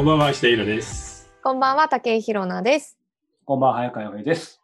こんばんは、していろです。こんばんは、竹井ひろなです。こんばんは、早川洋平です。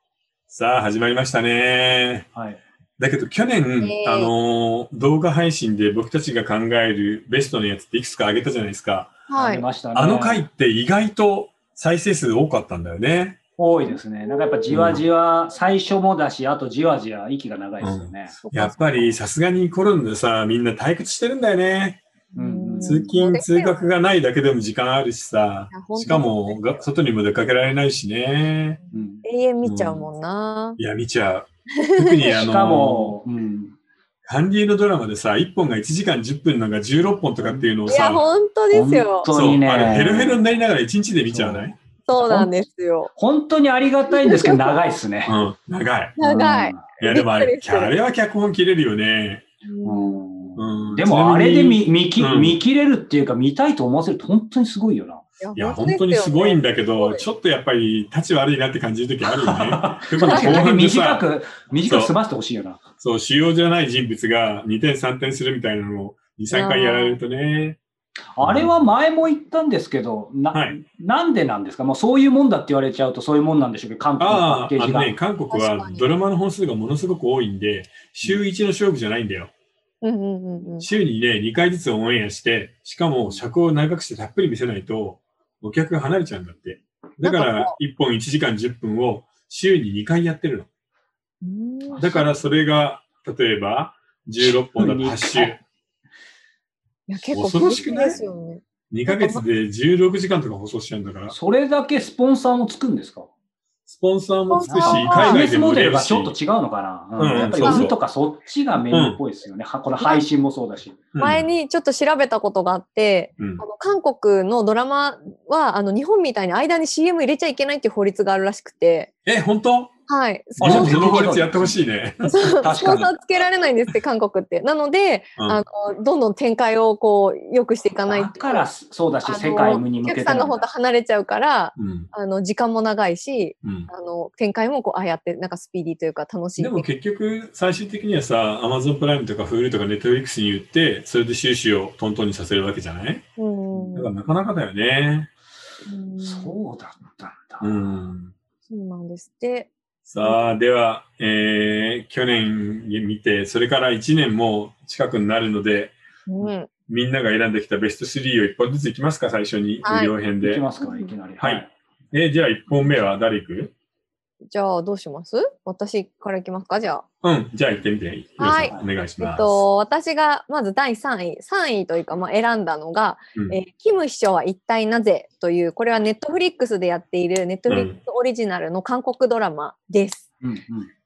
さあ、始まりましたね。はい。だけど、去年、あのー、動画配信で僕たちが考えるベストのやつっていくつかあげたじゃないですか。はい。出ましたね。あの回って意外と再生数多かったんだよね。多いですね。なんかやっぱじわじわ、最初もだし、あとじわじわ息が長いですよね。やっぱりさすがにコロナでさ、みんな退屈してるんだよね。うん通勤、通学がないだけでも時間あるしさしかもが外にも出かけられないしね。うん永遠見ちゃうもんな。いや、見ちゃう。特にあのしかも、うん韓流のドラマでさ、1本が1時間10分なんか16本とかっていうのをいや、さ、本当ですよ。そう、本当にねあれヘロヘロになりながら1日で見ちゃうね。そうなんですよ。本当にありがたいんですけど、長いですね。うん、長い。長い。いや、でもあれ、あれは脚本切れるよね。うんでもあれで見見き、うん見切れるっていうか、見たいと思わせると本当にすごいよな。いや、本当にすごいんだけど、ちょょっとやっぱり立ち悪いなって感じる時あるよね。確かに短さ、く、短く済ませてほしいよな。そう、主要じゃない人物が2点3点するみたいなのを2、3回やられるとね。あれは前も言ったんですけど、な、はいなんでなんですか？もうそういうもんだって言われちゃうとそういうもんなんでしょうけど、韓国のパああ、ッケージが。あのね、韓国はドラマの本数がものすごく多いんで、週1の勝負じゃないんだよ。うんうんうんうん。週にね、2回ずつオンエアして、しかも尺を長くしてたっぷり見せないと、お客が離れちゃうんだって。だから、1本1時間10分を週に2回やってるうんの。だから、それが、例えば、16本だと8週。いや、結構恐ろしくない？ですよね。2ヶ月で16時間とか放送しちゃうんだから、それだけスポンサーもつくんですか？スポンサーもつくし、海外でジネスモもしデルがちょっと違うのかな、うん。うん。やっぱりそうそう。売るとかそっちがメインっぽいですよね。はこの配信もそうだし。うん。前にちょっと調べたことがあって、うん。あの韓国のドラマはあの日本みたいに間に CM 入れちゃいけないっていう法律があるらしくて、え、本当？はい。スポンサーその法律やってほしいね。そうスポン確かにサーつけられないんですって、韓国って。なので、うんあの、どんどん展開をこう、良くしていかないと。だからそうだし、世界に向おけてなんだ客さんが本当離れちゃうから、うんあの、時間も長いし、うんあの、展開もこう、ああやって、なんかスピーディーというか楽しい。でも結局、最終的にはさ、アマゾンプライムとか Hulu とか Netflix に言って、それで収支をトントンにさせるわけじゃない？うん。だからなかなかだよね。うんそうだったんだ。うん。そうなんですって。さあ、では、えー、去年見て、それから1年も近くになるので、うん。みんなが選んできたベスト3を1本ずついきますか、最初に、はい無料編でいき。ますか、いきなり。はい。えーじゃあ1本目は誰行く？じゃあ、どうします？私からいきますかじゃあ。うん、じゃあ行ってみて。はいお願いしえます。っと、私がまず第3位、3位というか、まあ、選んだのが、うんえーキム秘書は一体なぜという、これはネットフリックスでやっているネットフリックスオリジナルの韓国ドラマです。うんうん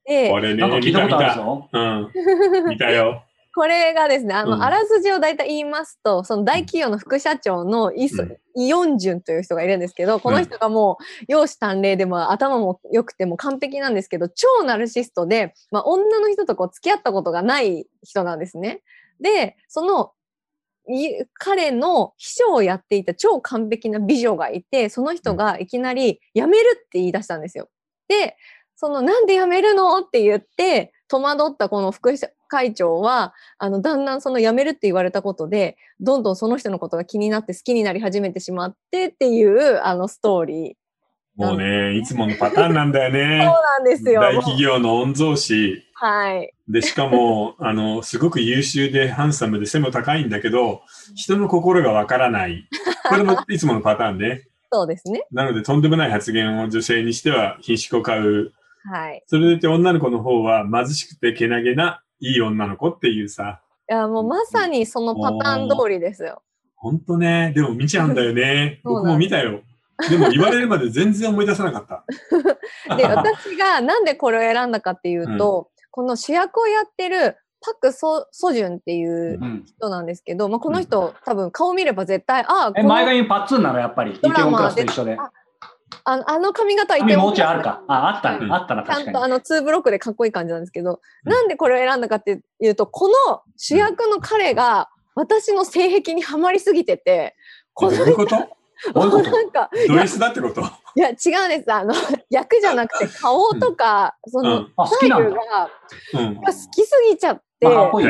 でこ、れねなんか、聞い見た見た。うん、見たよ。これがですね、あの、うん。あらすじを大体言いますと、その大企業の副社長のイソ、うん。イヨンジュンという人がいるんですけど、この人がもう、容姿端麗でも頭も良くても完璧なんですけど、超ナルシストで、まあ、女の人とこう付き合ったことがない人なんですね。で、その、い彼の秘書をやっていた超完璧な美女がいて、その人がいきなり辞めるって言い出したんですよ。で、そのなんで辞めるの？って言って戸惑ったこの副会長はあのだんだんその辞めるって言われたことでどんどんその人のことが気になって好きになり始めてしまってっていうあのストーリー。もうね、いつものパターンなんだよね そう。なんですよ。大企業の御曹司。はい。で、しかも、あの、すごく優秀でハンサムで背も高いんだけど、人の心がわからない。これもいつものパターンね。そうですね。なので、とんでもない発言を女性にしては品種を買う。はい。それでいて女の子の方は貧しくてけなげないい女の子っていうさ。いやもうまさにそのパターン通りですよ。ほんとね、でも見ちゃうんだよね。僕も見たよ。でも言われるまで全然思い出さなかった。で私がなんでこれを選んだかっていうと、この主役をやってるパク・ソソジュンっていううん人なんですけど、まあ、この人、多分顔見れば絶対ああえ、この前が言うパッツンなの、やっぱり。イテウドラマォンクラスと一緒で。ああのあの髪型はイテ髪もう。ちょいあるか。あ、あった。うん。な、あったな、ちゃ確かに。んとあの2ブロックでかっこいい感じなんですけど、うん。なんでこれを選んだかっていうとこの主役の彼が私の性癖にはまりすぎてて このどういうこと？なんかド S だってこと？いや違うんです。あの役じゃなくて顔とか、その、うんあ、好スタイ。ルがうん。が好きすぎちゃって、まあこ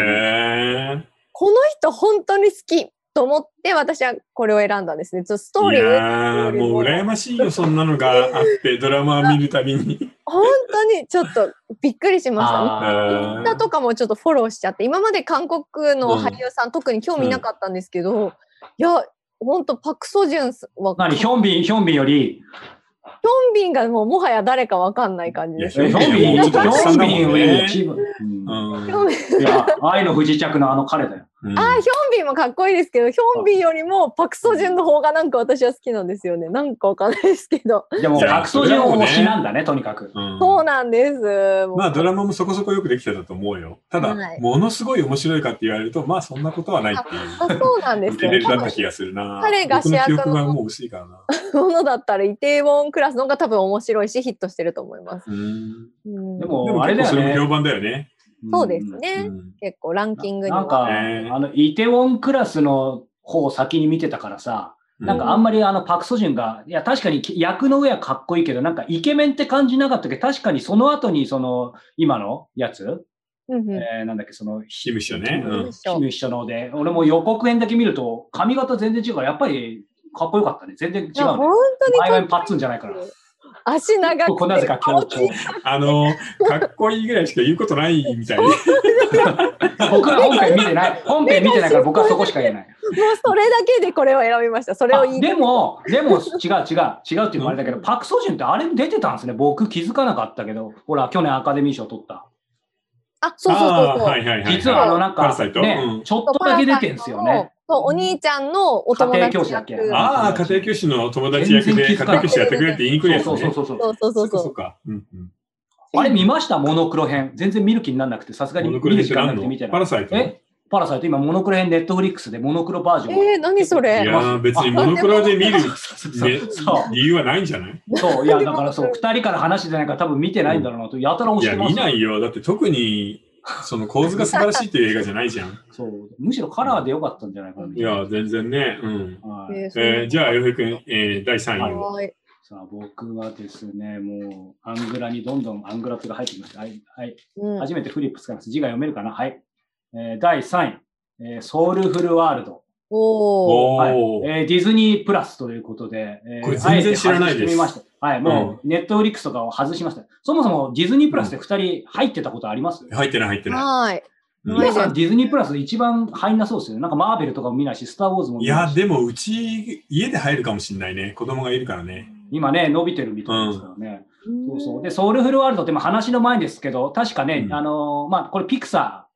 の人本当に好きと思って私はこれを選んだんですね。ちょっとストーいリーをやーもう羨ましいよ、そんなのがあって、ドラマを見るたびに。本当にちょっとびっくりしました。あインスタとかもちょっとフォローしちゃって、今まで韓国の俳優さん、特に興味なかったんですけど、いや、本当パク・ソジュンは、何？ヒョンビン、ヒョンビンより、ヒョンビンがもうもはや誰かわかんない感じです。ヒョンビン、ヒョンビンより一部。愛の不時着のあの彼だよ。うんあーヒョンビンもかっこいいですけど、ヒョンビンよりもパク・ソジュンの方がなんか私は好きなんですよね。なんかわかんないですけど。でも、いや白素人推しなんだね、とにかく。うんそうなんです。まあドラマもそこそこよくできてたと思うよ。ただ、はいものすごい面白いかって言われると、まあそんなことはないっていう。あそうなんですよレベルだった気がするな。彼が主役の僕の記憶がもう薄いからな。ものだったらイテウォンクラスの方が多分面白いしヒットしてると思います。うん。うんででもも、あれ結構だよね。それも評判だよね。そうですんね。うん結構ランキングには。なんか、ねあの、イテウォンクラスの方を先に見てたからさ、なんかあんまりあのパクソジュンが、いや確かに役の上はかっこいいけど、なんかイケメンって感じなかったけど、確かにその後にその、今のやつ、うんうんえーなんだっけ、その、キムショね。うんうんキム一緒ので、俺も予告編だけ見ると、髪型全然違うから、やっぱりかっこよかったね。全然違ういや本ね。当に前々パッツンじゃないから。足長くてここなぜか強調。あの、かっこいいぐらいしか言うことないみたいで。僕は本編見てない。本編見てないから僕はそこしか言えない。もうそれだけでこれを選びました。それを言いあでも、でも違う違う、違うっていうのもあれだけど、パク・ソジュンってあれに出てたんですね。僕気づかなかったけど、ほら、去年アカデミー賞取った。あ、そうそうそうそう。はいはいはい。実はあの、なんかねうん、ちょっとだけ出てんすよね。そう、お兄ちゃんのお友達家庭教師だっけ？役ああ、家庭教師の友達役で家庭教師やってくれって言いにくいやつね。そうそうそうそう。そうそうそうんう。んあれ見ました？モノクロ編。全然見る気にならなくて、さすがに見る時間なって何のくて見てない。パラサイトえ？パラサイト？今モノクロ編ネットフリックスでモノクロバージョン。が。えー、何そいれやー別にモノクロで見る、理由はないんじゃない？そう、いや、だからそう、二人から話してないから多分見てないんだろうなと、やたら押いや、してます見ないよ。だって特に、その構図が素晴らしいっていう映画じゃないじゃん。そう。むしろカラーでよかったんじゃないかな。いや、全然ね。うん。はいえーえーじゃあ、洋平君、えー第3位を。はいさあ、僕はですね、もう、アングラにどんどんアングラップが入ってきました。はい。はい。うん初めてフリップ使います。字が読めるかな？はい。えー第3位、えーソウルフルワールド。おー。はいえーディズニープラスということで、えーこれ全然知らないですはい。もう、ネットフリックスとかを外しました。そもそもディズニープラスで2人入ってたことあります、入ってない、入ってなはい。い。うん皆さんディズニープラス一番入んなそうですよね。なんかマーベルとかも見ないし、スター・ウォーズもいや、見ないし。でもうち、家で入るかもしれないね。子供がいるからね。今ね、伸びてるみたいですからね。そそうそう。で、ソウルフルワールドってまあ話の前ですけど、確かね、うんあのーまあ、これピクサ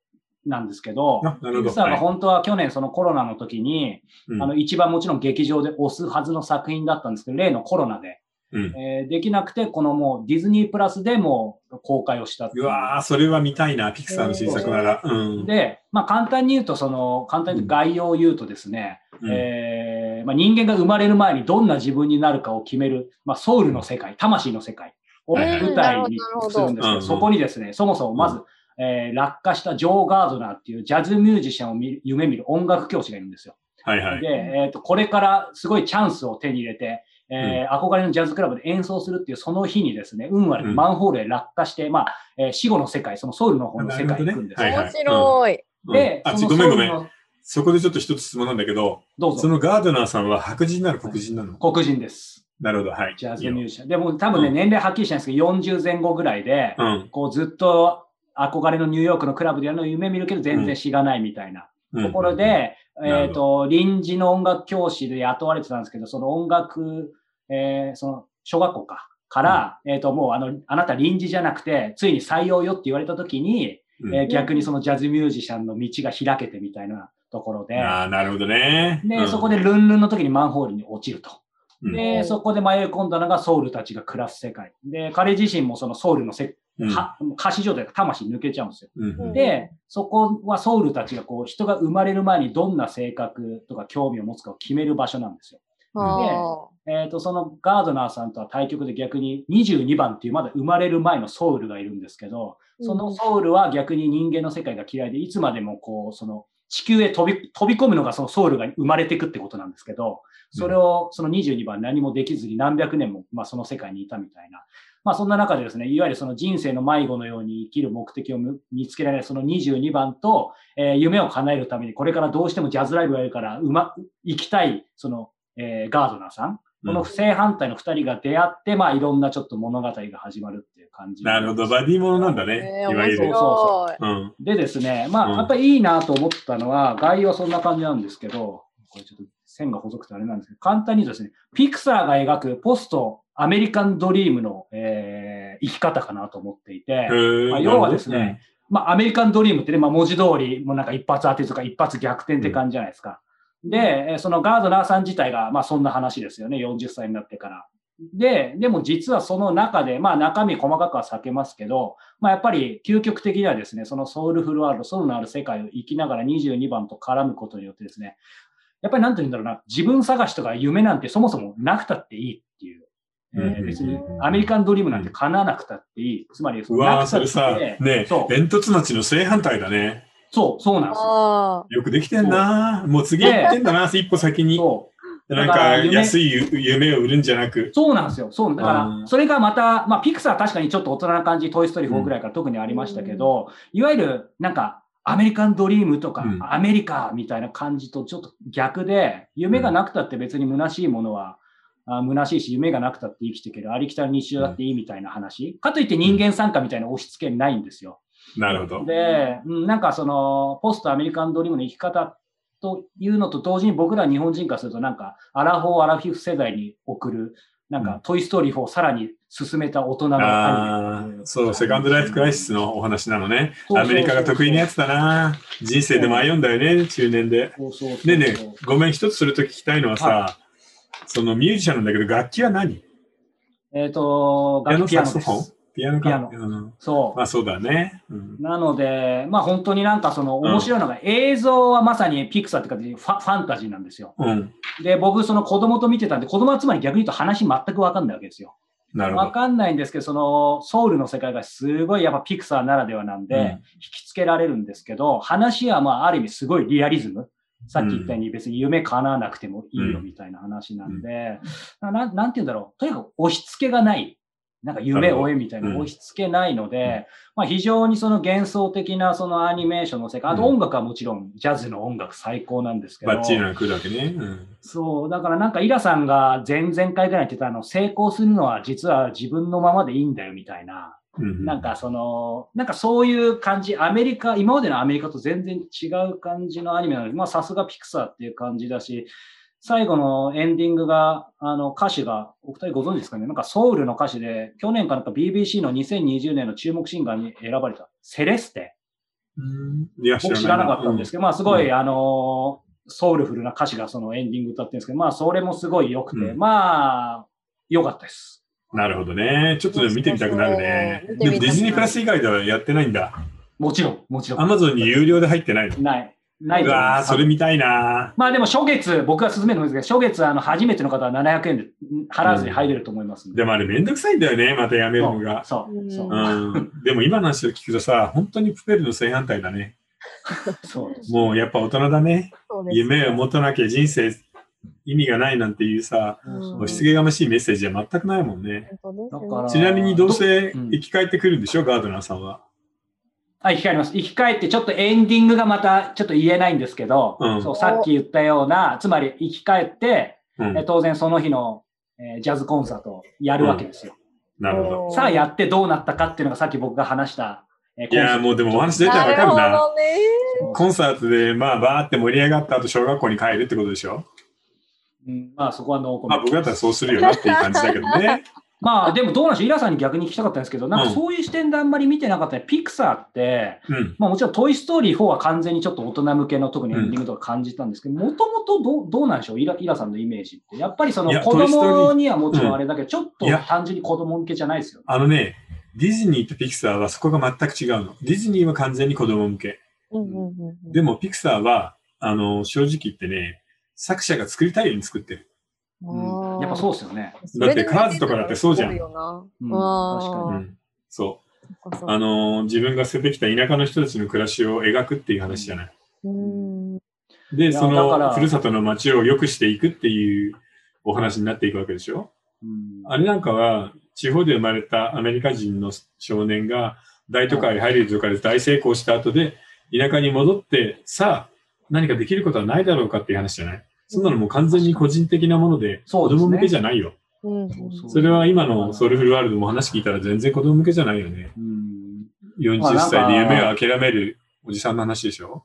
ーなんですけど、あなるほど。ピクサーがはい本当は去年そのコロナの時に、うんあの、一番もちろん劇場で押すはずの作品だったんですけど、例のコロナで、うんえーできなくて、このもうディズニープラスでもう公開をしたっていううわー、それは見たいな、ピクサーの新作なら。うん。で、まあ簡単に言うと、その、簡単に概要を言うとですね、うんえーまあ、人間が生まれる前にどんな自分になるかを決める、まあ、ソウルの世界、魂の世界を舞台にするんですけど、うんそこにですね、そもそもまず、えー落下したジョー・ガードナーっていうジャズミュージシャンを見夢見る音楽教師がいるんですよ。はいはい。で、えーと、これからすごいチャンスを手に入れて、えー憧れのジャズクラブで演奏するっていうその日にですね、運悪くマンホールへ落下して、まあ、えー死後の世界、そのソウルの方の世界に行くんですねはい面白い。うんで、あ、ごめんごめん。そこでちょっと一つ質問なんだけど、どうぞ。そのガードナーさんは白人なの黒人なの？黒人です。なるほど、はい。ジャズミュージシャン。でも多分ね、うん年齢はっきりしないんですけど、40前後ぐらいで、うん。こうずっと憧れのニューヨークのクラブでやるのを夢見るけど、全然知らないみたいなうんところで、んなるえっ、と、臨時の音楽教師で雇われてたんですけど、その音楽、えーその、小学校か、から、えっ、と、もうあの、あなた臨時じゃなくて、ついに採用よって言われた時に、うん。えー逆にそのジャズミュージシャンの道が開けてみたいなところで、ああ、なるほどね。で、うん。そこでルンルンの時にマンホールに落ちると。うん。で、そこで迷い込んだのがソウルたちが暮らす世界。で、彼自身もそのソウルのせ、うんは歌詞状態で魂抜けちゃうんですよ。うんで、そこはソウルたちがこう、人が生まれる前にどんな性格とか興味を持つかを決める場所なんですよ。あえっ、と、そのガードナーさんとは対局で逆に22番っていうまだ生まれる前のソウルがいるんですけど、そのソウルは逆に人間の世界が嫌いで、いつまでもこう、その地球へ飛び飛び込むのがそのソウルが生まれていくってことなんですけど、それをその22番何もできずに何百年も、まあ、その世界にいたみたいな。まあそんな中でですね、いわゆるその人生の迷子のように生きる目的を見つけられるその22番と、えー、夢を叶えるためにこれからどうしてもジャズライブがやるからうま、行きたいその、えー、ガードナーさん。この不正反対の二人が出会って、まあいろんなちょっと物語が始まるっていう感じ。なるほど、バディものなんだね。いわゆる。そうそうそう。うん、でですね、まあ、やっぱりいいなと思ったのは、概要はそんな感じなんですけど、これちょっと線が細くてあれなんですけど、簡単にですね、ピクサーが描くポストアメリカンドリームの、えー、生き方かなと思っていて、まあ、要はですね、まあ、アメリカンドリームってね、まあ、文字通り、もうなんか一発当てとか一発逆転って感じじゃないですか。で、そのガードナーさん自体が、まあそんな話ですよね。40歳になってから。で、でも実はその中で、まあ中身細かくは避けますけど、まあやっぱり究極的にはですね、そのソウルフルワールド、ソウルのある世界を生きながら22番と絡むことによってですね、やっぱりなんて言うんだろうな、自分探しとか夢なんてそもそもなくたっていいっていう。えー、別にアメリカンドリームなんて叶わなくたっていい。つまり、うわそれさ、ね煙突町の正反対だね。そう、そうなんですよ。よくできてんなもう次行ってんだな、一歩先に。そう。なんか安い夢を売るんじゃなく。そうなんですよ。そう。だから、それがまた、まあ、ピクサー確かにちょっと大人な感じ、トイ・ストーリー4ぐらいから特にありましたけど、いわゆる、なんか、アメリカンドリームとか、うん、アメリカみたいな感じとちょっと逆で、夢がなくたって別に虚しいものは、あ虚しいし、夢がなくたって生きていける、ありきたり日常だっていいみたいな話。かといって人間参加みたいな押し付けないんですよ。なるほど。で、なんかその、ポストアメリカンドリームの生き方というのと同時に僕ら日本人からするとなんか、アラフォー、アラフィフ世代に送る、なんか、トイストーリー4をさらに進めた大人のアニメ。そう、セカンドライフクライシスのお話なのね。アメリカが得意なやつだな。人生でも歩んだよね、中年で。ねえねえ、ごめん、一つすると聞きたいのはさ、はい、そのミュージシャンなんだけど、楽器は何？えっ、ー、と、楽器ピアノです。ピアノピアノ。うん、そう。まあそうだね。うん、なので、まあ本当になんかその面白いのが、映像はまさにピクサーって感じでファファンタジーなんですよ。うん、で、僕その子供と見てたんで、子供はつまり逆に言うと話全くわかんないわけですよ。なるほど。わかんないんですけど、そのソウルの世界がすごいやっぱピクサーならではなんで、引きつけられるんですけど、話はまあある意味すごいリアリズム。さっき言ったように別に夢叶わなくてもいいよみたいな話なんで、うん、ななんて言うんだろう。とにかく押し付けがない。なんか夢をえみたいな押し付けないので、まあ非常にその幻想的なそのアニメーションの世界、あと音楽はもちろんジャズの音楽最高なんですけど。バッチリな来るわけね。うん、そう、だからなんかイラさんが前々回ぐらい言ってたの、成功するのは実は自分のままでいいんだよみたいな。なんかその、なんかそういう感じ、アメリカ、今までのアメリカと全然違う感じのアニメなので、まあさすがピクサーっていう感じだし、最後のエンディングが、あの、歌詞が、お二人ご存知ですかね？なんかソウルの歌詞で、去年かなんか BBC の2020年の注目シンガーに選ばれた、セレステ。うんいや僕知らなかったんですけど、うん、まあすごい、あの、ソウルフルな歌詞がそのエンディング歌ってるんですけど、まあそれもすごい良くて、うん、まあ、良かったです。なるほどね。ちょっと見てみたくなるね。でもディズニープラス以外ではやってないんだ。もちろん、もちろん。アマゾンに有料で入ってないのない。ないと思います。それ見たいなまあでも初月、僕が勧めるんですけど、初月、あの、初めての方は700円で払わずに入れると思います、うん、でもあれめんどくさいんだよね、またやめるのが。そう。そう。うん。でも今の話を聞くとさ、本当にプペルの正反対だね。そうです。もうやっぱ大人だね。夢を持たなきゃ人生意味がないなんていうさ、押し付けがましいメッセージは全くないもんね。ちなみにどうせ生き返ってくるんでしょ、ガードナーさんは。はい、生き返ります。生き返ってちょっとエンディングがまたちょっと言えないんですけど、うん、そうさっき言ったような、つまり生き返って、うん、え当然その日の、えー、ジャズコンサートをやるわけですよ。うん、なるほど。さあやってどうなったかっていうのがさっき僕が話した。えー、いやもうでもお話出たらわかるな。なコンサートでまあバーって盛り上がった後小学校に帰るってことでしょ？うん、まあそこはノーコメント。まあ僕だったらそうするよなっていう感じだけどね。まあでもどうなんでしょう、イラさんに逆に聞きたかったんですけど、なんかそういう視点であんまり見てなかったね、ピクサーって、うん、まあもちろんトイ・ストーリー4は完全にちょっと大人向けの特にエンディングとか感じたんですけど、もともとどうなんでしょう？イラ、イラさんのイメージって。やっぱりその子供にはもちろんあれだけど、ちょっと単純に子供向けじゃないですよ、ね、あのね、ディズニーとピクサーはそこが全く違うの。ディズニーは完全に子供向け。でもピクサーは、あの、正直言ってね、作者が作りたいように作ってる。うん、やっぱそうですよね。だってカーズとかだってそうじゃん。うん、確かに、うん。そう。あのー、自分が捨ててきた田舎の人たちの暮らしを描くっていう話じゃない。うんで、そのふるさとの街を良くしていくっていうお話になっていくわけでしょ？うんあれなんかは、地方で生まれたアメリカ人の少年が、大都会、ハリウッドとかで大成功した後で、田舎に戻って、さあ、何かできることはないだろうかっていう話じゃない？そんなのもう完全に個人的なもので、そうですね。子供向けじゃないよ。うん。そうそれは今のソウルフルワールドも話聞いたら全然子供向けじゃないよね。うん。40まあなんか歳で夢を諦めるおじさんの話でしょ？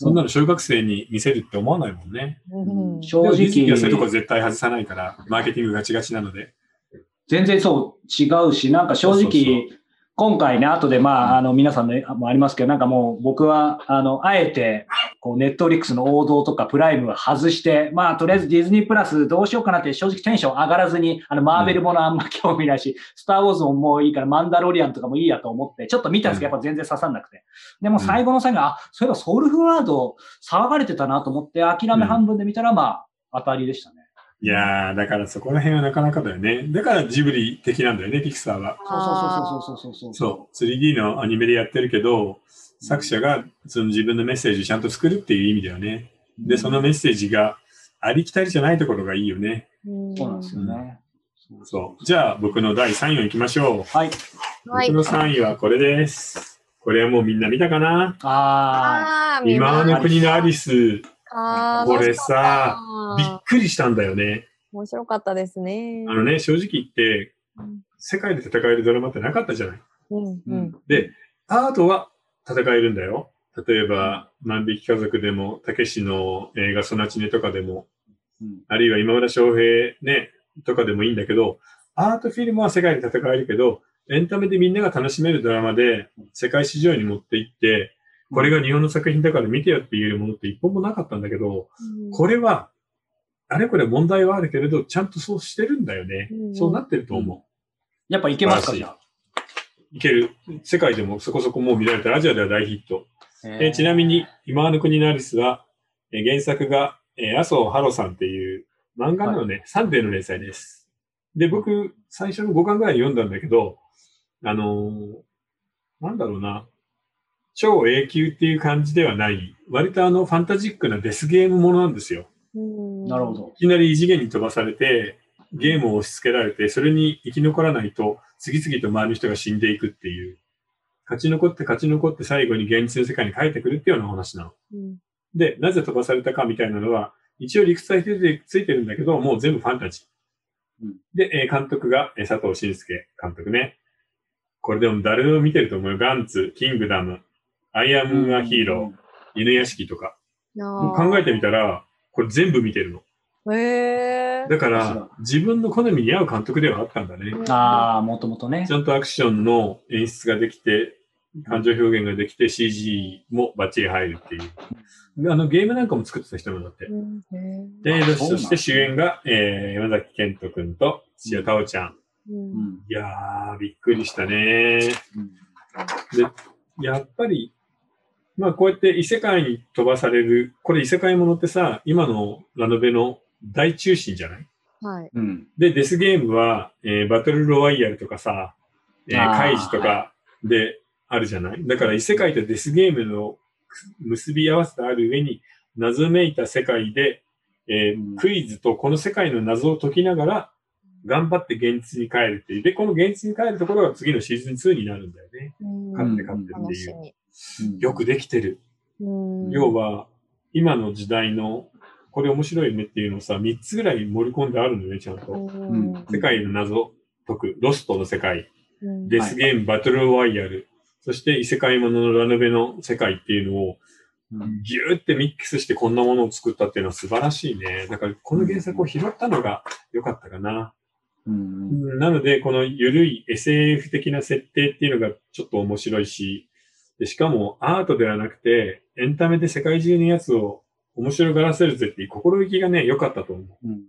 そんなの小学生に見せるって思わないもんね。うん。正でもディズニーはそういうとこ直、絶対外さないから、マーケティングガチガチなので。全然そう違うし、なんか正そうそうそ直、今回ね、後でまあ、あの、皆さんのもありますけど、なんかもう僕は、あの、あえて、こう、ネットフリックスの王道とかプライムは外して、まあ、とりあえずディズニープラスどうしようかなって正直テンション上がらずに、あの、マーベルものあんま興味ないし、スターウォーズももういいから、マンダロリアンとかもいいやと思って、ちょっと見たんですけど、やっぱ全然刺さんなくて。でも最後の最後に、あ、そういえばソウルフルワード騒がれてたなと思って、諦め半分で見たら、まあ、当たりでしたね。いやー、だからそこら辺はなかなかだよね。だからジブリ的なんだよね、ピクサーは。そうそうそうそうそうそう。そう。3D のアニメでやってるけど、作者がその自分のメッセージをちゃんと作るっていう意味だよね。で、そのメッセージがありきたりじゃないところがいいよね。うんそうなんですよね。そう。じゃあ僕の第3位を行きましょう。はい。はい僕の3位はこれです。これはもうみんな見たかな？ああー見ま今の国のアリス。あーこれさ、びっくりしたんだよね。た面白かったですね。あのね、正直言ってうん、世界で戦えるドラマってなかったじゃない？うんうんで、アートは戦えるんだよ。例えば、万引き家族でも、たけしの映画ソナチネとかでも、うんあるいは今村翔平ね、とかでもいいんだけど、アートフィルムは世界で戦えるけど、エンタメでみんなが楽しめるドラマで世界市場に持って行って、これが日本の作品だから見てよっていうものって一本もなかったんだけど、うんこれは、あれこれ問題はあるけれど、ちゃんとそうしてるんだよね。うんそうなってると思やっぱいけますか、じゃ。いける。世界でもそこそこもう見られた。アジアでは大ヒット。ええーちなみに、今の国のアリスは、えー原作が、えー麻生ハロさんっていう漫画のね、サンデーの連載です。で、僕、最初の5巻ぐらい読んだんだけど、あのーなんだろうな、超永久っていう感じではない、割とあの、ファンタジックなデスゲームものなんですよ。うんなるほ。ど。いきなり異次元に飛ばされて、ゲームを押し付けられて、それに生き残らないと、次々と周りの人が死んでいくっていう、勝ち残って勝ち残って最後に現実の世界に帰ってくるっていうようなお話なの。うんで、なぜ飛ばされたかみたいなのは、一応理屈はついてついてるんだけど、もう全部ファンタジー。うんで、えー監督がえー佐藤慎介監督ね。これでも誰でも見てると思うよ。ガンツ、キングダム、アイアムアヒーロー、犬屋敷とか。考えてみたら、これ全部見てるの。た。へーだから自分の好みに合う監督ではあったんだね。ああ、もともとねち。ゃんとアクションの演出ができて、感情表現ができて、CG もバッチリ入るっていう。あの、ゲームなんかも作ってた人なんだって。で、あそうなんだそして主演が、えー、山崎賢人くんと土屋太鳳ちゃん。うんうんいやー、びっくりしたね。うんで、やっぱり、まあこうやって異世界に飛ばされる、これ異世界ものってさ、今のラノベの大中心じゃない？はい。うん。で、デスゲームは、えーバトルロワイヤルとかさ、えーカイジとかであるじゃない？だから異世界とデスゲームの結び合わせてある上に、謎めいた世界で、えーうんクイズとこの世界の謎を解きながら、頑張って現実に帰るっていう。で、この現実に帰るところが次のシーズン2になるんだよね。うん勝って勝ってっていう。よくできてる。うん要は、今の時代の、これ面白いねっていうのをさ、3つぐらい盛り込んであるのね、ちゃんと。うんん世界の謎解く、ロストの世界、うんデスゲーム、バトルロワイヤル、そして異世界もののラノベの世界っていうのをうんギューってミックスしてこんなものを作ったっていうのは素晴らしいね。だからこの原作を拾ったのが良かったかな。うんなので、この緩い SF 的な設定っていうのがちょっと面白いし、でしかもアートではなくて、エンタメで世界中のやつを面白がらせるぜっていう心意気がね、良かったと思う。うん。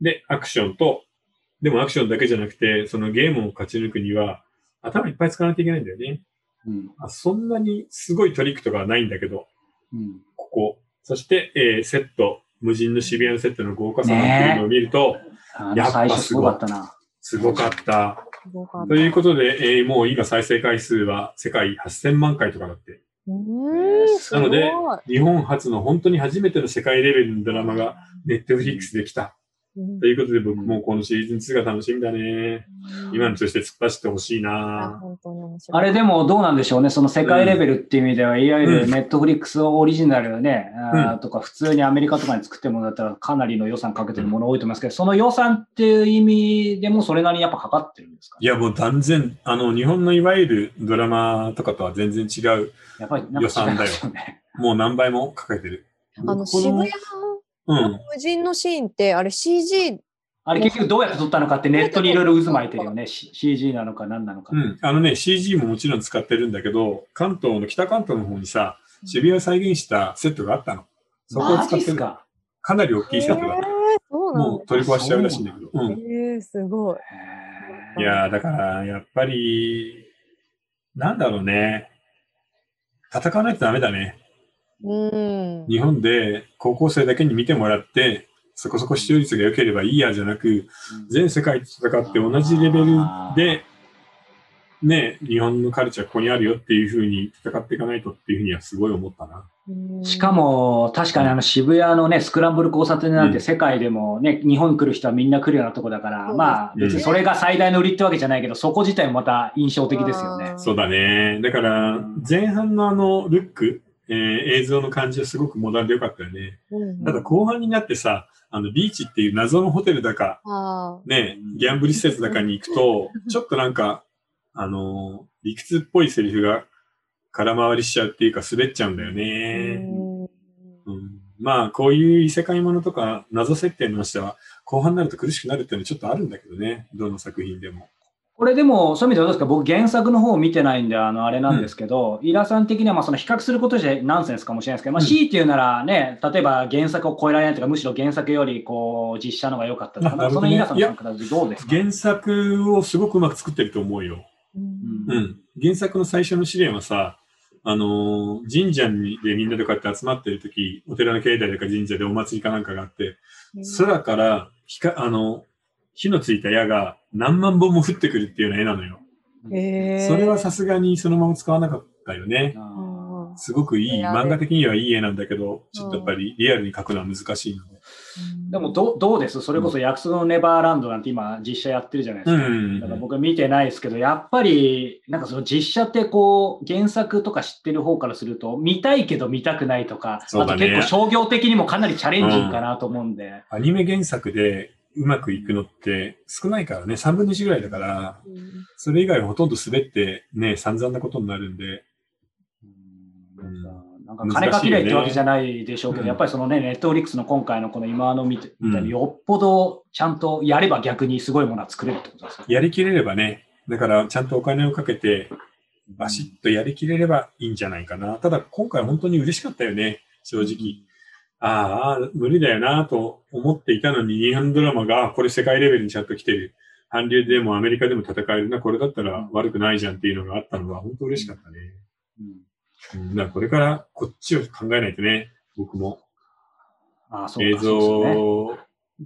で、アクションと、でもアクションだけじゃなくて、そのゲームを勝ち抜くには、頭いっぱい使わないといけないんだよね。うん。あそんなにすごいトリックとかはないんだけど、うん。ここ。そして、えーセット、無人の渋谷のセットの豪華さっていうのを見ると、あやっぱの最初すごかったな。すごかった。ということで、えーもう今再生回数は世界8000万回とかだって。うんうーん、すごい。なので日本初の本当に初めての世界レベルのドラマがネットフリックスで来た。うんということで僕もこのシーズン2が楽しみだね。今のとして突っ走ってほしいあな。あれでもどうなんでしょうね、その世界レベルっていう意味では、いわゆるうんネットフリックスオリジナルね、うんとか普通にアメリカとかに作ってるものだったらかなりの予算かけてるもの多いと思いますけど、その予算っていう意味でもそれなりにやっぱかかってるんですか、いやもう断然、あの日本のいわゆるドラマとかとは全然違う。やっぱりなんか違いますよね。もう何倍もかけてる。あの、こ渋谷うん。の無人のシーンって、あれ CG、あれ結局どうやって撮ったのかってネットにいろいろ渦巻いてるよね。CG なのか何なのか。うん。あのね、CG ももちろん使ってるんだけど、関東の北関東の方にさ、渋谷を再現したセットがあったの。そこをマ使ってる。かかなり大きいセットだった。もう取り壊しちゃうらしいんだけど。うん。えー、すごい。へいやー、だから、やっぱり、なんだろうね。戦わないとダメだね。うん。日本で高校生だけに見てもらって、そこそこ視聴率が良ければいいやじゃなく、ー全世界と戦って同じレベルで、ね、日本のカルチャーここにあるよっていうふうに戦っていかないとっていうふうにはすごい思ったな。うんしか、も、確かにあの渋谷のね、スクランブル交差点なんてうん世界でもね、日本来る人はみんな来るようなとこだから、まあ別にそれが最大の売りってわけじゃないけど、そこ自体もまた印象的ですよねあ。そうだね。だから、前半のあの、ルック、えー映像の感じはすごくモダンでよかったよね。うんただ後半になってさ、あの、ビーチっていう謎のホテルだか、あね、ギャンブル施設だかに行くと、ちょっとなんか、あのー理屈っぽいセリフが空回りしちゃうっていうか滑っちゃうんだよーね。うんうんまあ、こういう異世界ものとか謎設定の話は、後半になると苦しくなるっていうのはちょっとあるんだけどね。どの作品でも。これでも、そういう意味ではどうですか？僕原作の方を見てないんで、あの、あれなんですけど、イラさん的にはまあその比較することじゃナンセンスかもしれないですけど、まあうん C っていうならね、例えば原作を超えられないというか、むしろ原作よりこう、実写の方が良かったとか、ね。そのイラさんの感覚でどうですか？原作をすごくうまく作ってると思うよ。うん。うん。原作の最初の試練はさ、あのー神社にでみんなでこうやって集まってる時、お寺の境内とか神社でお祭りかなんかがあって、空から光あの、火のついた矢が何万本も降ってくるっていうような絵なのよ。へーそれはさすがにそのまま使わなかったよね。すごくいい、漫画的にはいい絵なんだけど、ちょっとやっぱりリアルに描くのは難しいので。ーでもどう、どうです？それこそ約束のネバーランドなんて今実写やってるじゃないですか。うんだから僕は見てないですけど、やっぱり、なんかその実写ってこう、原作とか知ってる方からすると、見たいけど見たくないとか、そうだねあと結構商業的にもかなりチャレンジングかなと思うんで。アニメ原作でうまくいくのって少ないからね、3分の1ぐらいだから、うんそれ以外はほとんど滑ってね、散々なことになるんで、うんなんか金かけないってわけじゃないでしょうけど、うん。やっぱりそのね、ネットフリックスの今回のこの今の見てみたいうんに、よっぽどちゃんとやれば逆にすごいものは作れるってことですよね。やりきれればね、だからちゃんとお金をかけて、バシッとやりきれればいいんじゃないかな。ただ今回本当に嬉しかったよね、正直。ああ、無理だよなと思っていたのに、日本ドラマが、あこれ世界レベルにちゃんと来てる。韓流でもアメリカでも戦えるな、これだったら悪くないじゃんっていうのがあったのは本当嬉しかったね。うんうん、だからこれからこっちを考えないとね、僕もああそう映像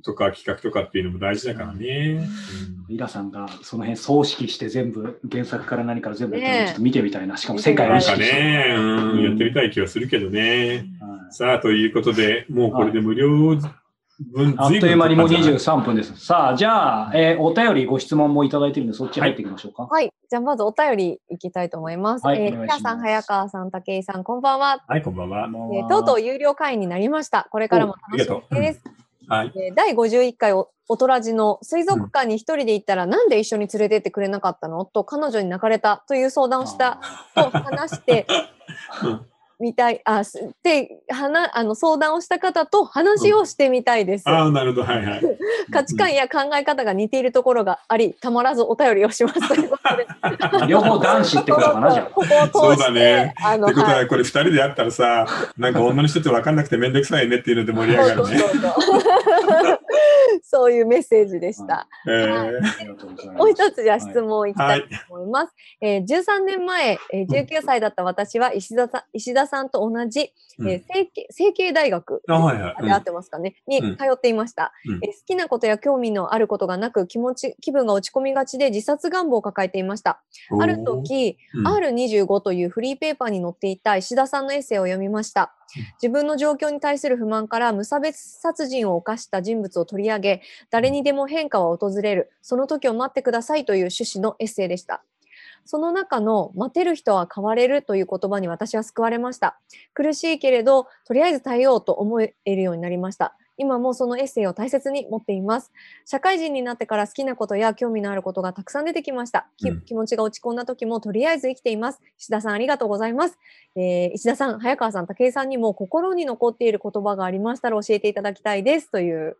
とか企画とかっていうのも大事だからね。イラさんがその辺総指揮して全部原作から何から全部やってちょっと見てみたいな。しかも世界うんなんかを意識して。ね、うんうんやってみたい気はするけどね。はいさあ、ということで、もうこれで無料分、あっという間にもう随分23分です。さあ、じゃあ、えーお便り、ご質問もいただいてるんで、そっち入っていきましょうか。はい。じゃあ、まずお便りいきたいと思います。えー、はいお願いします皆さん、早川さん、武井さん、こんばんは。はい、こんばんは。えーとうとう有料会員になりました。これからも楽しみです。はい。えー第51回おおとらじの水族館に一人で行ったら、なんで一緒に連れてってくれなかったの？と彼女に泣かれたという相談をしたと話してうんみたい、あ、すで、はな、あの、相談をした方と話をしてみたいです。ああ、なるほど、はいはい。価値観や考え方が似ているところがあり、たまらずお便りをしますということで。両方男子ってことかな、じゃここを通して、そうだねあの、ってことは、はいこれ二人でやったらさ、なんか女の人って分かんなくてめんどくさいねっていうので盛り上がるね。そうそうそうそういうメッセージでした。えーあ。ありがとうございます。もう一つじゃあ質問いきたはいいと思います。えー13年前、えー19歳だった私は石田さん石田田さんと同じ、うん。えー成形成形大学あはいはい。で合ってますかね、にうん。通っていました、うん。えー好きなことや興味のあることがなく気持ち気分が落ち込みがちで自殺願望を抱えていました。ある時、うん。R25 というフリーペーパーに載っていた石田さんのエッセイを読みました。うん。自分の状況に対する不満から無差別殺人を犯した人物を取り上げ、誰にでも変化は訪れる、その時を待ってくださいという趣旨のエッセイでした。その中の待てる人は変われるという言葉に私は救われました。苦しいけれど、とりあえず耐えようと思えるようになりました。今もそのエッセイを大切に持っています。社会人になってから好きなことや興味のあることがたくさん出てきました。きうん気持ちが落ち込んだ時もとりあえず生きています。石田さんありがとうございます。えー石田さん、早川さん、武井さんにも心に残っている言葉がありましたら教えていただきたいですという。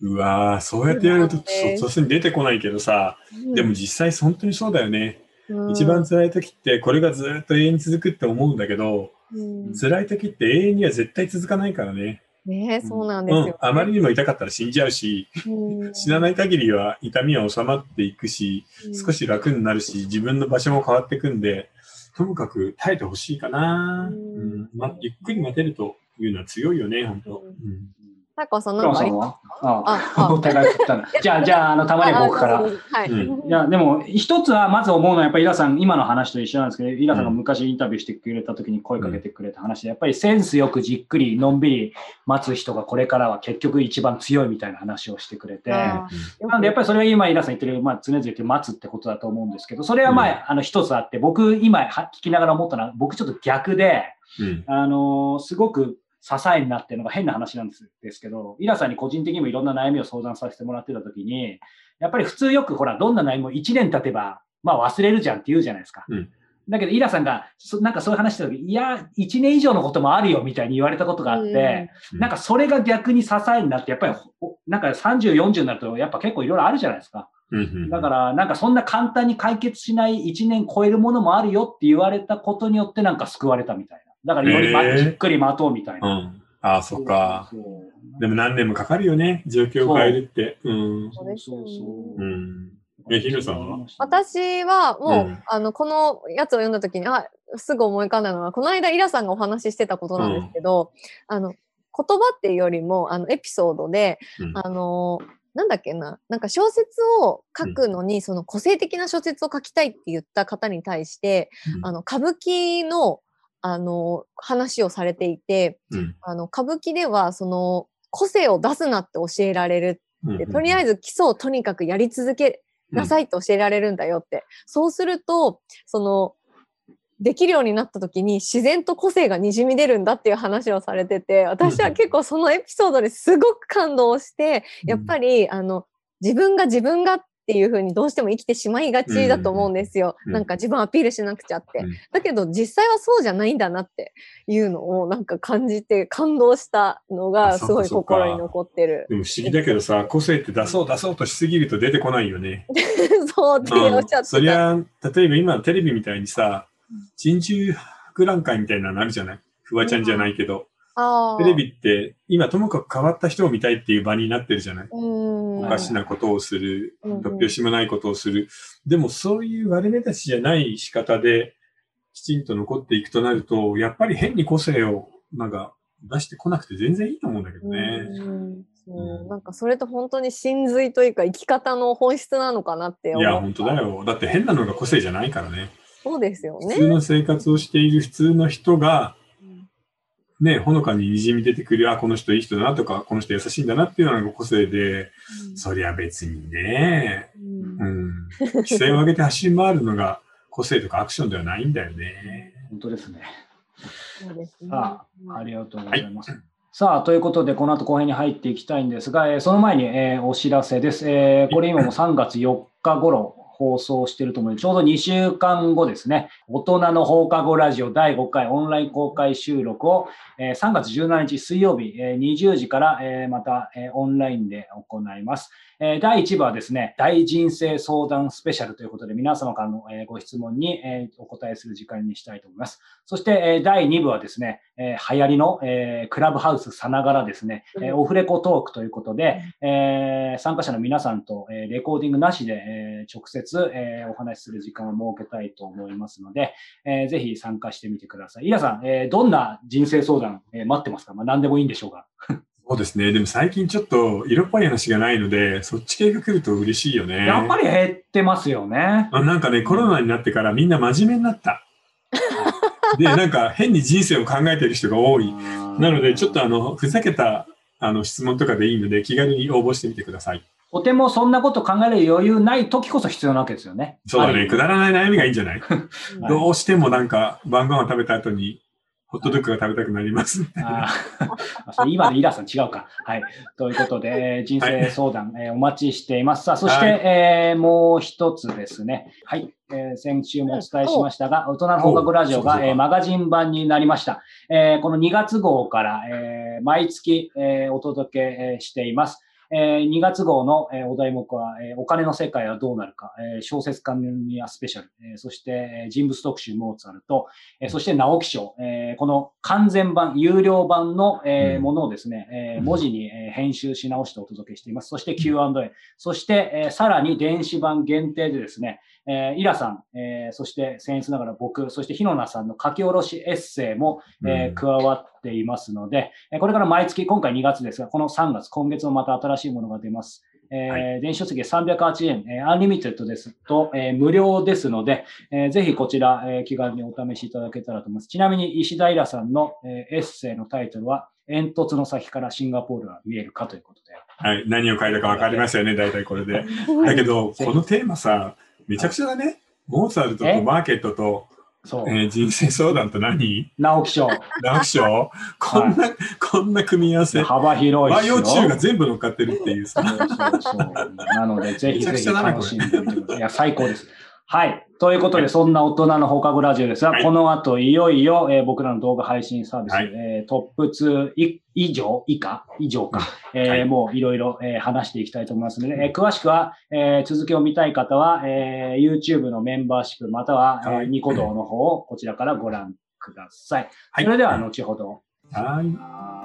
うわーそうやってやるとそうなんです。突然出てこないけどさ、でもうん実際本当にそうだよね。うん。一番辛い時ってこれがずっと永遠に続くって思うんだけど、うん。辛い時って永遠には絶対続かないからね。ねそうなんですよ、ね。うん、あまりにも痛かったら死んじゃうし、うん。死なない限りは痛みは収まっていくし、少し楽になるし、自分の場所も変わっていくんで、ともかく耐えてほしいかな、ううん。んま。ゆっくり待てるというのは強いよね、本当。うんうん早川さん、倉なんかありあああ、お互い振ったな。じゃあ、じゃあ、あの、たまには僕から。あはい。うん。いや、でも、一つは、まず思うのは、やっぱりイラさん、今の話と一緒なんですけど、イラさんが昔インタビューしてくれた時に声かけてくれた話で、やっぱりセンスよくじっくり、のんびり待つ人がこれからは結局一番強いみたいな話をしてくれて、なんでやっぱりそれは今、イラさん言ってる、まあ、常々言ってる待つってことだと思うんですけど、それはまあ、あの、一つあって、僕、今は聞きながら思ったのは、僕ちょっと逆で、うん。あのーすごく支えになってるのが変な話なんですですけど、イラさんに個人的にもいろんな悩みを相談させてもらってたときに、やっぱり普通よくほら、どんな悩みも1年経てば、まあ忘れるじゃんって言うじゃないですか。うんだけど、イラさんが、そなんかそういう話したとき、いや、1年以上のこともあるよみたいに言われたことがあって、うんなんかそれが逆に支えになって、やっぱりほ、なんか30、40になると、やっぱ結構いろいろあるじゃないですか。だから、なんかそんな簡単に解決しない1年超えるものもあるよって言われたことによって、なんか救われたみたいな。だからよりまじっくり待とうみたいな。うん。ああ、そっか。そうそうでも何年もかかるよね、状況を変えるって。うん。そうですよねうん。えヒロさんは？私はもう、うんあのこのやつを読んだ時にあすぐ思い浮かんだのはこの間イラさんがお話ししてたことなんですけど、あの言葉っていうよりもあのエピソードで、うんあのなんだっけななんか小説を書くのに、その個性的な小説を書きたいって言った方に対して、うんあの歌舞伎のあの話をされていてうん。あの歌舞伎ではその個性を出すなって教えられるって、とりあえず、ず基礎をとにかくやり続けなさいって教えられるんだよって。そうすると、その、できるようになった時に自然と個性がにじみ出るんだっていう話をされてて、私は結構そのエピソードですごく感動して、やっぱり、あの、自分が自分がっていう風にどうしても生きてしまいがちだと思うんですよ。うんなんか自分アピールしなくちゃって。うん。だけど実際はそうじゃないんだなっていうのをなんか感じて感動したのあがすごい心に残ってる。でも不思議だけどさ、個性って出そう出そうとしすぎると出てこないよね。そうっておっしゃってそりゃ、例えば今テレビみたいにさうん、珍獣博覧会みたいなのあるじゃない？フワちゃんじゃないけど、テレビって今ともかく変わった人を見たいっていう場になってるじゃない？うんおかしなことをする、突拍子もないことをする。でもそういう割れ目立ちじゃない仕方できちんと残っていくとなると、やっぱり変に個性をなんか出してこなくて全然いいと思うんだけどね。うんそううんなんかそれと本当に真髄というか生き方の本質なのかなって思う。いや、本当だよ。だって変なのが個性じゃないからね。そうですよね。普通の生活をしている普通の人が、うんね、ほのかに滲み出てくる、あ、この人いい人だなとか、この人優しいんだなっていうのが個性で、そりゃ別にね、うんうん。規制を上げて走り回るのが個性とかアクションではないんだよね。本当ですね。そうですねさあ、ありがとうございます。さあ、ということで、この後後編に入っていきたいんですが、えーその前に、えーお知らせです。えーこれ今も3月4日頃放送してると思うので、ちょうど2週間後ですね、大人の放課後ラジオ第5回オンライン公開収録を、え3月17日水曜日、え20時から、えまた、えオンラインで行います。えー、第1部はですね、大人生相談スペシャルということで、皆様からの、えー、ご質問に、えー、お答えする時間にしたいと思います。そして、えー、第2部はですね、えー、流行りの、えー、クラブハウスさながらですね、えー、オフレコトークということで、えー、参加者の皆さんと、えー、レコーディングなしで、えー、直接、えー、お話しする時間を設けたいと思いますので、えー、ぜひ参加してみてください。イラさん、えー、どんな人生相談、えー、待ってますか？まあ何でもいいんでしょうが。そうですね。でも最近ちょっと色っぽい話がないので、そっち系が来ると嬉しいよね。やっぱり減ってますよね。あなんかね、コロナになってからみんな真面目になった。で、なんか変に人生を考えてる人が多い。なので、ちょっとあの、ふざけたあの質問とかでいいので、気軽に応募してみてください。とてもそんなこと考える余裕ない時こそ必要なわけですよね。そうだね。くだらない悩みがいいんじゃない？どうしてもなんか晩ご飯を食べた後にホットドッグが食べたくなります。あ 今でイラさん違うか。はい。ということで、人生相談、はい、えー、お待ちしています。さあ、そして、はい、えー、もう一つですね。はい。えー、先週もお伝えしましたが、大人の放課後ラジオが、えー、マガジン版になりました。えー、この2月号から、えー、毎月、えー、お届けしています。えー、2月号の、えー、お題目は、えー、お金の世界はどうなるか、えー、小説家ニアスペシャル、えー、そして、えー、人物特集モーツァルト、えー、そして直木賞、えー、この完全版、有料版の、えー、ものをですね、えー、文字に、えー、編集し直してお届けしています。そして Q&A、そして、えー、さらに電子版限定でですね、えー、イラさん、えー、そして僭越ながら僕、そして日野名さんの書き下ろしエッセイも、えー、加わっていますので、これから毎月、今回2月ですが、この3月、今月もまた新しいものが出ます。えー、はい、電子書籍308円、えー、 Unlimited ですと、えー、無料ですので、えー、ぜひこちら、えー、気軽にお試しいただけたらと思います。ちなみに石田衣良さんの、えー、エッセイのタイトルは、煙突の先からシンガポールは見えるかということで。はい。何を書いたか分かりますよね、大体これで。だけど、このテーマさ、めちゃくちゃだね。モーツァルトとマーケットと、そう。えー、人生相談と何？直木賞。直木賞？こんな、はい、こんな組み合わせ。幅広い和洋中が全部乗っかってるっていうさ。そうそうそう。なので、ぜひぜひ楽しんでみてください。いや、最高です。はい。ということで、そんな大人の放課後ラジオですが、はい、この後、いよいよ、えー、僕らの動画配信サービス、はい、えー、トップ2以上、以下、以上か、えー、はい、もういろいろ、えー、話していきたいと思いますので、えー、詳しくは、えー、続きを見たい方は、えー、YouTube のメンバーシップ、または、はい、えー、ニコ動の方をこちらからご覧ください、それでは、後ほど。はい。